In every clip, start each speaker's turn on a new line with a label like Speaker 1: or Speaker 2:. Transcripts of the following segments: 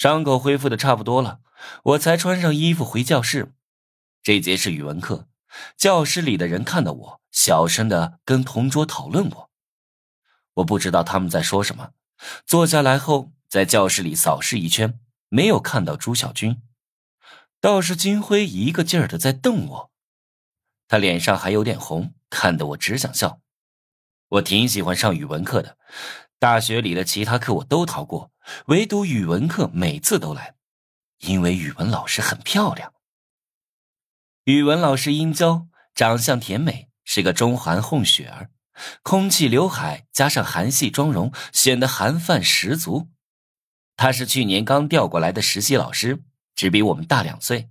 Speaker 1: 伤口恢复的差不多了，我才穿上衣服回教室。这节是语文课，教室里的人看到我，小声的跟同桌讨论我。我不知道他们在说什么。坐下来后，在教室里扫视一圈，没有看到朱小军，倒是金辉一个劲儿的在瞪我。他脸上还有点红，看得我只想笑。我挺喜欢上语文课的，大学里的其他课我都逃过，唯独语文课每次都来，因为语文老师很漂亮。语文老师殷娇，长相甜美，是个中韩混血儿，空气刘海加上韩系妆容，显得韩范十足。她是去年刚调过来的实习老师，只比我们大两岁。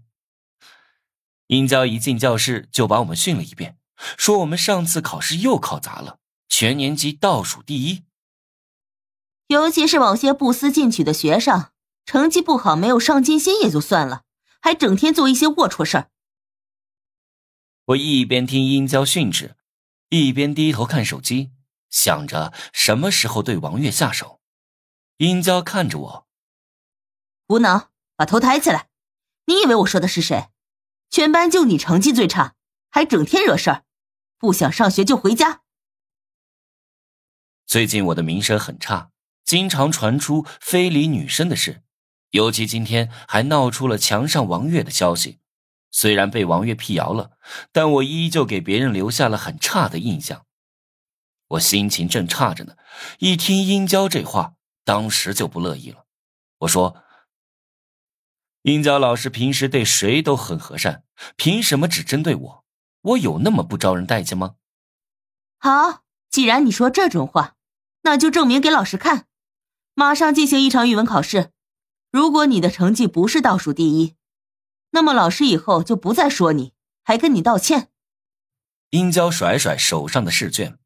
Speaker 1: 殷娇一进教室就把我们训了一遍，说我们上次考试又考砸了，全年级倒数第一。
Speaker 2: 尤其是某些不思进取的学生，成绩不好没有上进心也就算了，还整天做一些龌龊事儿。
Speaker 1: 我一边听殷娇训斥，一边低头看手机，想着什么时候对王月下手。殷娇看着我，
Speaker 2: 无能，把头抬起来。你以为我说的是谁？全班就你成绩最差，还整天惹事儿，不想上学就回家。
Speaker 1: 最近我的名声很差，经常传出非礼女生的事，尤其今天还闹出了墙上王月的消息。虽然被王月辟谣了，但我依旧给别人留下了很差的印象。我心情正差着呢，一听殷娇这话，当时就不乐意了。我说。殷娇老师平时对谁都很和善，凭什么只针对我？我有那么不招人待见吗？
Speaker 2: 好，既然你说这种话，那就证明给老师看。马上进行一场语文考试，如果你的成绩不是倒数第一，那么老师以后就不再说你，还跟你道歉。
Speaker 1: 殷娇甩甩手上的试卷，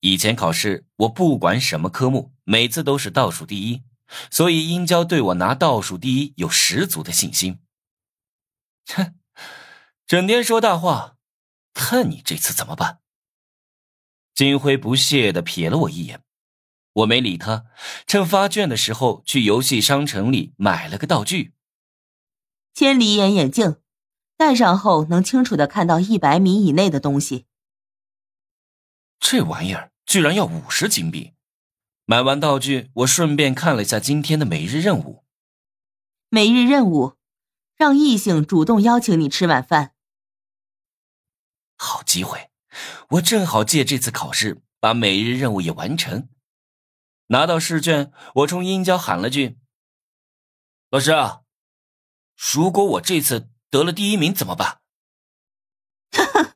Speaker 1: 以前考试我不管什么科目，每次都是倒数第一。所以，殷娇对我拿倒数第一有十足的信心。哼，整天说大话，看你这次怎么办？金辉不屑的瞥了我一眼，我没理他，趁发卷的时候去游戏商城里买了个道具——
Speaker 2: 千里眼眼镜，戴上后能清楚的看到一百米以内的东西。
Speaker 1: 这玩意儿居然要五十金币！买完道具，我顺便看了一下今天的每日任务。
Speaker 2: 每日任务，让异性主动邀请你吃晚饭。
Speaker 1: 好机会，我正好借这次考试把每日任务也完成。拿到试卷，我冲殷娇喊了句：“老师，如果我这次得了第一名怎么办？”
Speaker 2: 哈哈，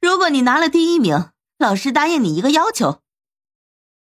Speaker 2: 如果你拿了第一名，老师答应你一个要求。